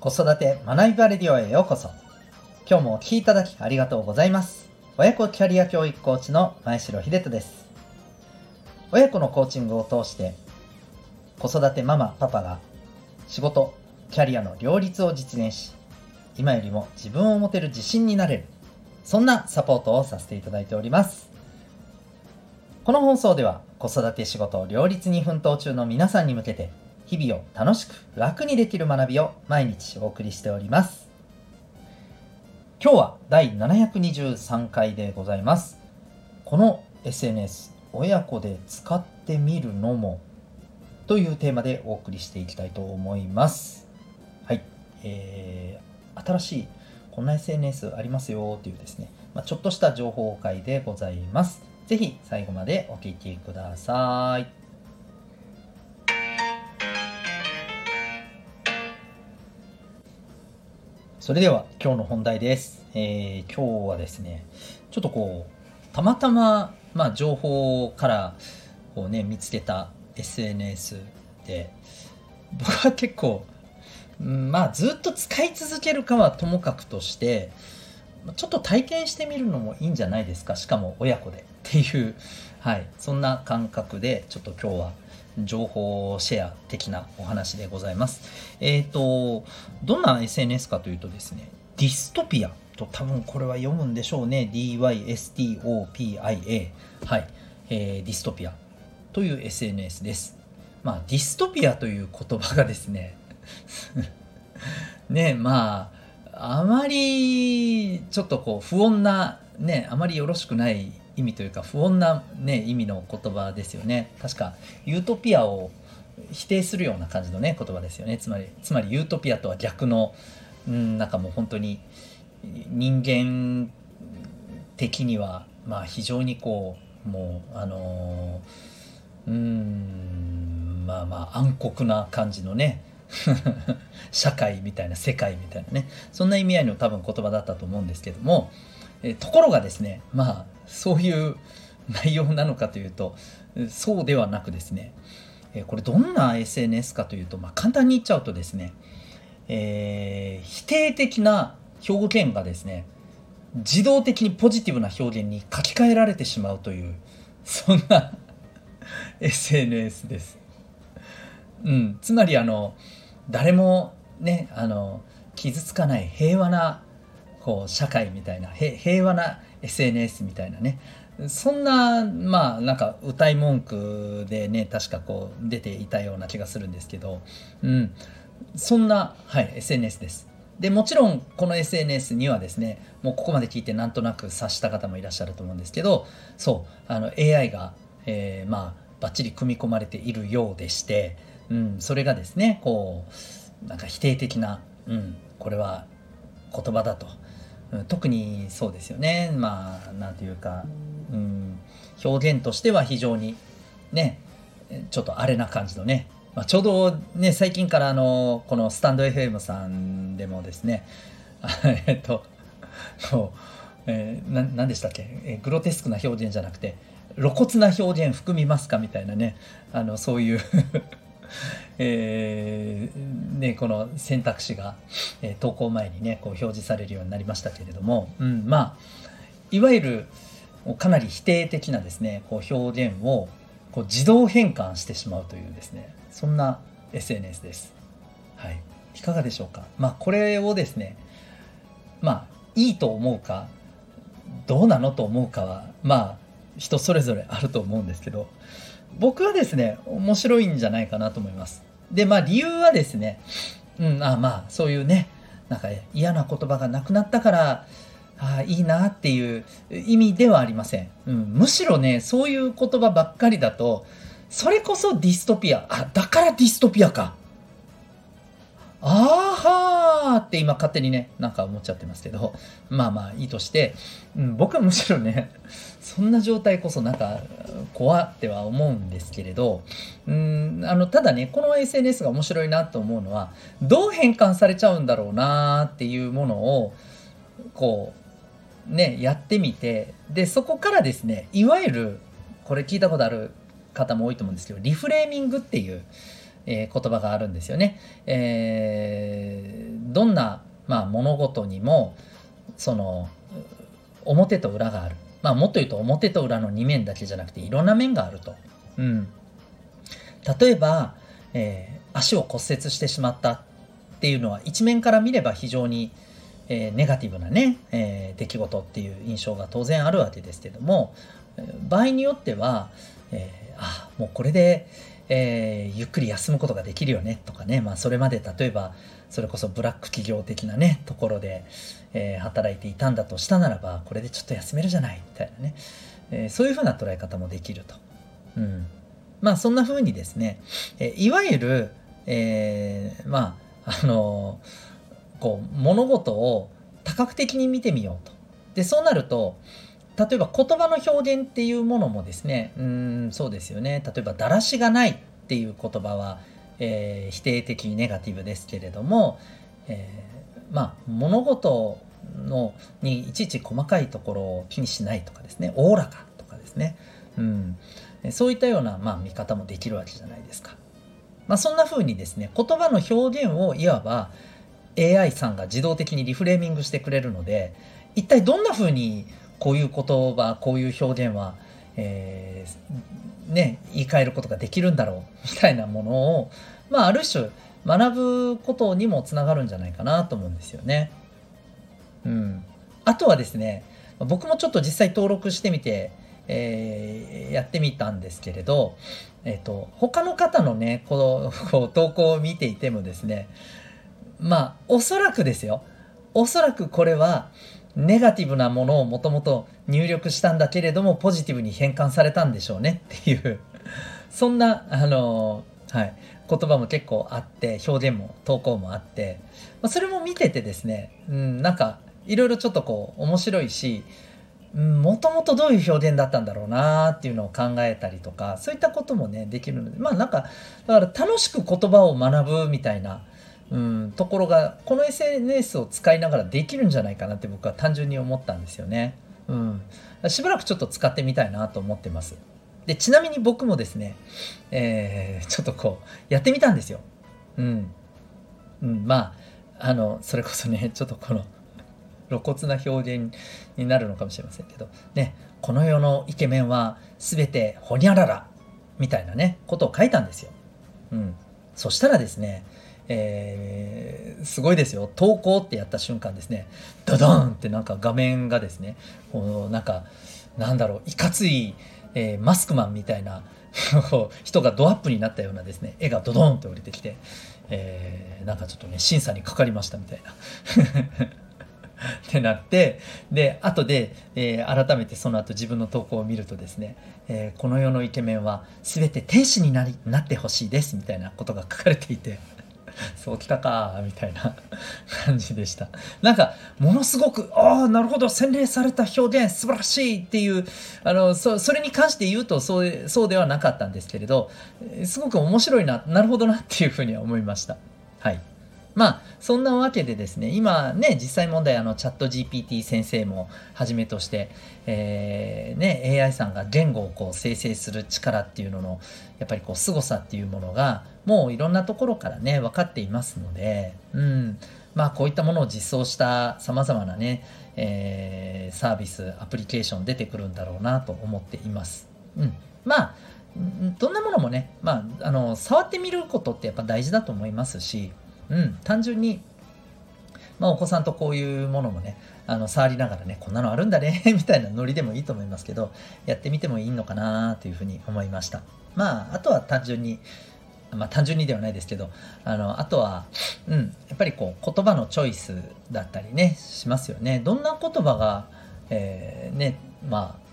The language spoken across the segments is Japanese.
子育て学びバレディオへようこそ。今日もお聴きいただきありがとうございます。親子キャリア教育コーチの前城秀人です。親子のコーチングを通して、子育てママ、パパが仕事、キャリアの両立を実現し、今よりも自分を持てる自信になれる、そんなサポートをさせていただいております。この放送では子育て仕事両立に奮闘中の皆さんに向けて日々を楽しく楽にできる学びを毎日お送りしております。今日は第723回でございます。この SNS 親子で使ってみるのもというテーマでお送りしていきたいと思います。はい。えー、新しいこんな SNS ありますよというですね、まあ、ちょっとした情報会でございます。ぜひ最後までお聴きください。それでは今日の本題です。えー、今日はですね、ちょっとこう、たまたま、まあ、情報からこうね、見つけた SNS で、僕は結構、まあ、ずっと使い続けるかはともかくとして、ちょっと体験してみるのもいいんじゃないですか？しかも親子でっていう、はい、そんな感覚で、ちょっと今日は情報シェア的なお話でございます。えっ、ー、と、どんな SNS かというとですね、ディストピアと多分これは読むんでしょうね。dystopia。はい。えー、ディストピアという SNS です。まあ、ディストピアという言葉がですね ね、まあ、あまりちょっとこう不穏な、ね、あまりよろしくない意味というか不穏な、ね、意味の言葉ですよね。確かユートピアを否定するような感じのね言葉ですよね。つまりつまりユートピアとは逆の、うん、なんかもう本当に人間的にはまあ非常にこうもうあのうんまあまあ暗黒な感じのね 社会みたいな世界みたいなね。そんな意味合いの多分言葉だったと思うんですけどもえところがですねまあそういう内容なのかというとそうではなくですねこれどんな SNS かというと、まあ、簡単に言っちゃうとですね、えー、否定的な表現がですね自動的にポジティブな表現に書き換えられてしまうというそんな SNS です。うん、つまりあの誰もねあの傷つかない平和なこう社会みたいな平和な SNS みたいなね。そんなまあなんか歌い文句でね確かこう出ていたような気がするんですけど、うん、そんな、はい、SNS です。でもちろんこの SNS にはですねもうここまで聞いてなんとなく察した方もいらっしゃると思うんですけどそうあの AI が、えー、まあバッチリ組み込まれているようでして、うん、それがですねこうなんか否定的な、うん、これは言葉だと。特にそうですよね。まあなんていうか、うん、表現としては非常にねちょっと荒れな感じのね、まあ、ちょうどね最近からあのこのスタンド FM さんでもですね えっとこう、えー、何でしたっけ、えー、グロテスクな表現じゃなくて露骨な表現含みますか？みたいなねあのそういうえー、ね、この選択肢が、えー、投稿前にねこう表示されるようになりましたけれども、うん、まあいわゆるかなり否定的なですねこう表現をこう自動変換してしまうというですねそんな SNS です。はい、いかがでしょうか？まあこれをですねまあいいと思うかどうなのと思うかはまあ人それぞれあると思うんですけど僕はですね、面白いんじゃないかなと思います。で、まあ理由はですね、うん、あまあそういうね、なんか嫌な言葉がなくなったから、ああ、いいなっていう意味ではありません、うん。むしろね、そういう言葉ばっかりだと、それこそディストピア。あ、だからディストピアか。あーはーって今勝手にね、なんか思っちゃってますけど、まあまあいいとして、うん、僕はむしろね、そんな状態こそなんか怖っては思うんですけれど、うん、あの、ただね、この SNS が面白いなと思うのは、どう変換されちゃうんだろうなっていうものを、こう、ね、やってみて、で、そこからですね、いわゆる、これ聞いたことある方も多いと思うんですけど、リフレーミングっていう、えー、言葉があるんですよね。えー、どんな、まあ、物事にもその表と裏がある。まあ、もっと言うと表と裏の2面だけじゃなくていろんな面があると。うん、例えば、えー、足を骨折してしまったっていうのは一面から見れば非常に、えー、ネガティブなね、えー、出来事っていう印象が当然あるわけですけども場合によっては、えー、あもうこれで、えー、ゆっくり休むことができるよねとかね、まあ、それまで例えばそれこそブラック企業的なねところで、えー、働いていたんだとしたならばこれでちょっと休めるじゃないみたいなね、えー、そういうふうな捉え方もできると。うんまあそんな風にですね、えいわゆる、え、まああのこう物事を多角的に見てみようと。でそうなると例えば言葉の表現っていうものもですねうんそうですよね。例えばだらしがないっていう言葉は、えー、否定的ネガティブですけれども、えー、まあ物事のにいちいち細かいところを気にしないとかですねおおらかとかですね、うん、そういったような、まあ、見方もできるわけじゃないですか。まあ、そんな風にですね言葉の表現をいわば AI さんが自動的にリフレーミングしてくれるので一体どんな風にこういう言葉こういう表現は、えー、ね、言い換えることができるんだろうみたいなものを、まあ、ある種学ぶことにもつながるんじゃないかなと思うんですよね。うん、あとはですね僕もちょっと実際登録してみて、えー、やってみたんですけれど、え、ー、と他の方のねこの投稿を見ていてもですねまあおそらくですよおそらくこれはネガティブなものをもともと入力したんだけれどもポジティブに変換されたんでしょうねっていう。そんなあのはい、言葉も結構あって表現も投稿もあって、まあ、それも見ててですね、うん、なんかいろいろちょっとこう面白いしもともとどういう表現だったんだろうなっていうのを考えたりとかそういったこともねできるのでまあなんかだから楽しく言葉を学ぶみたいなうん、ところがこの SNS を使いながらできるんじゃないかなって僕は単純に思ったんですよね。うん、しばらくちょっと使ってみたいなと思ってます。でちなみに僕もですね、えー、ちょっとこうやってみたんですよ。うん、うん、まああのそれこそねちょっとこの露骨な表現になるのかもしれませんけどねこの世のイケメンは全てホニャララみたいなねことを書いたんですよ。うん、そしたらですねえー、すごいですよ。投稿ってやった瞬間ですね。ダダンってなんか画面がですねこうなんかなんだろういかつい、えー、マスクマンみたいな 人がドアップになったようなですね絵がドドンって降りてきて、えー、なんかちょっとね審査にかかりましたみたいな。ってなってで後で、えー、改めてその後自分の投稿を見るとですね、えー、この世のイケメンは全て天使になりなってほしいですみたいなことが書かれていて。そうきたかみたいな 感じでした。なんかものすごくああなるほど洗練された表現素晴らしいっていうあのそれに関して言うとそうそうではなかったんですけれどすごく面白いななるほどなっていうふうには思いました。はい。まあそんなわけでですね今ね実際問題あのチャット GPT 先生もはじめとして、えー、ね、AI さんが言語をこう生成する力っていうののやっぱりこう凄さっていうものがもういろんなところからね分かっていますので、うんまあ、こういったものを実装したさまざまなね、えー、サービスアプリケーション出てくるんだろうなと思っています。うん、まあどんなものもね、まあ、あの触ってみることってやっぱ大事だと思いますし、うん、単純に、まあ、お子さんとこういうものもね、あの触りながらね、こんなのあるんだね みたいなノリでもいいと思いますけど、やってみてもいいのかなというふうに思いました。まあ、あとは単純に、まあ、単純にではないですけど、あの、あとは、うん、やっぱりこう、言葉のチョイスだったりね、しますよね。どんな言葉が、えー、ね、まあ、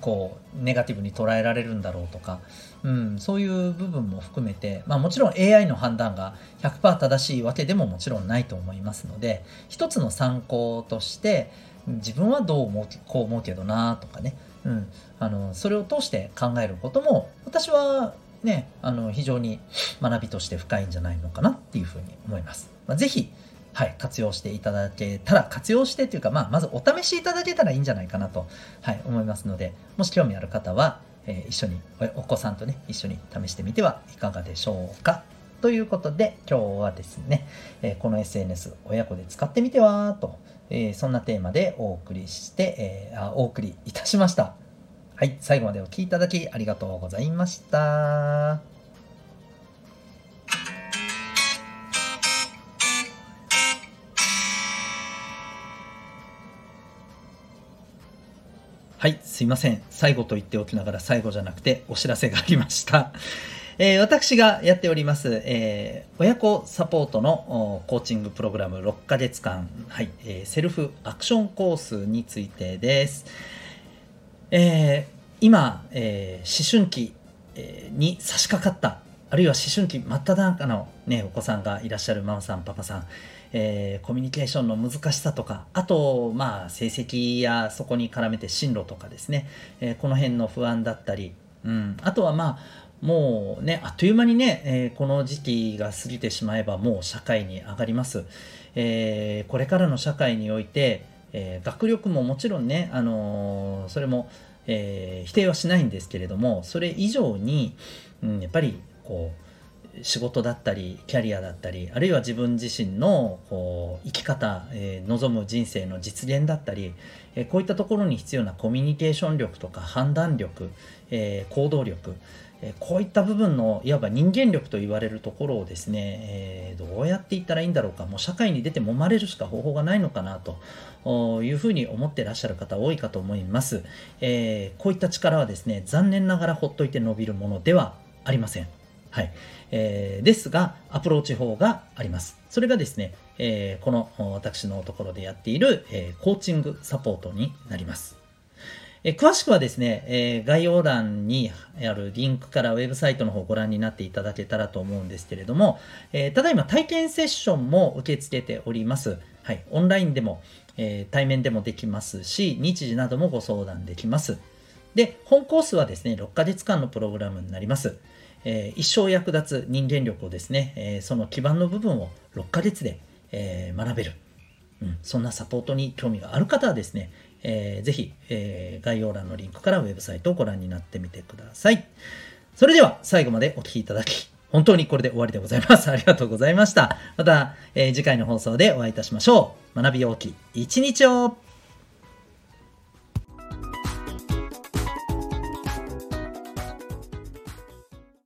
こうネガティブに捉えられるんだろうとか、うん、そういう部分も含めて、まあ、もちろん AI の判断が100%正しいわけでももちろんないと思いますので一つの参考として自分はどう思うこう思うけどなとかね、うん、あのそれを通して考えることも私はねあの非常に学びとして深いんじゃないのかなっていうふうに思います。まあ、ぜひはい、活用していただけたら、活用してというか、まあ、まずお試しいただけたらいいんじゃないかなと、はい、思いますので、もし興味ある方は、えー、一緒にお、お子さんとね、一緒に試してみてはいかがでしょうか。ということで、今日はですね、えー、この SNS 親子で使ってみてはと、えー、そんなテーマでお送りして、えー、あお送りいたしました。はい、最後までお聴きいただきありがとうございました。はい、すいません。最後と言っておきながら最後じゃなくてお知らせがありました。えー、私がやっております、えー、親子サポートのコーチングプログラム6ヶ月間、はいえー、セルフアクションコースについてです。え今、え思春期に差し掛かった、あるいは思春期真っ只中の、ね、お子さんがいらっしゃるママさん、パパさん、えー、コミュニケーションの難しさとか、あと、まあ、成績やそこに絡めて進路とかですね、えー、この辺の不安だったり、うん、あとはまあ、もうね、あっという間にね、えー、この時期が過ぎてしまえばもう社会に上がります。えー、これからの社会において、え、学力ももちろんね、あのそれも、え否定はしないんですけれども、それ以上に、うん、やっぱりこう、仕事だったりキャリアだったりあるいは自分自身のこう生き方、えー、望む人生の実現だったり、えー、こういったところに必要なコミュニケーション力とか判断力、えー、行動力、えこういった部分のいわば人間力と言われるところをですね、えどうやっていったらいいんだろうかもう社会に出て揉まれるしか方法がないのかなというふうに思ってらっしゃる方多いかと思います、えこういった力はですね残念ながらほっといて伸びるものではありません。はい。えー、ですが、アプローチ法があります。それがですね、えー、この私のところでやっている、えー、コーチングサポートになります。え詳しくはですね、え概要欄にあるリンクからウェブサイトの方をご覧になっていただけたらと思うんですけれども、えただいま体験セッションも受け付けております。はい。オンラインでも、え対面でもできますし、日時などもご相談できます。で、本コースはですね、6ヶ月間のプログラムになります。えー、一生役立つ人間力をですね、えー、その基盤の部分を6ヶ月で、えー、学べる、うん、そんなサポートに興味がある方はですね、えー、ぜひ、え、概要欄のリンクからウェブサイトをご覧になってみてください。それでは最後までお聴きいただき、本当にこれで終わりでございます。ありがとうございました。また、え、次回の放送でお会いいたしましょう。学び大きい一日を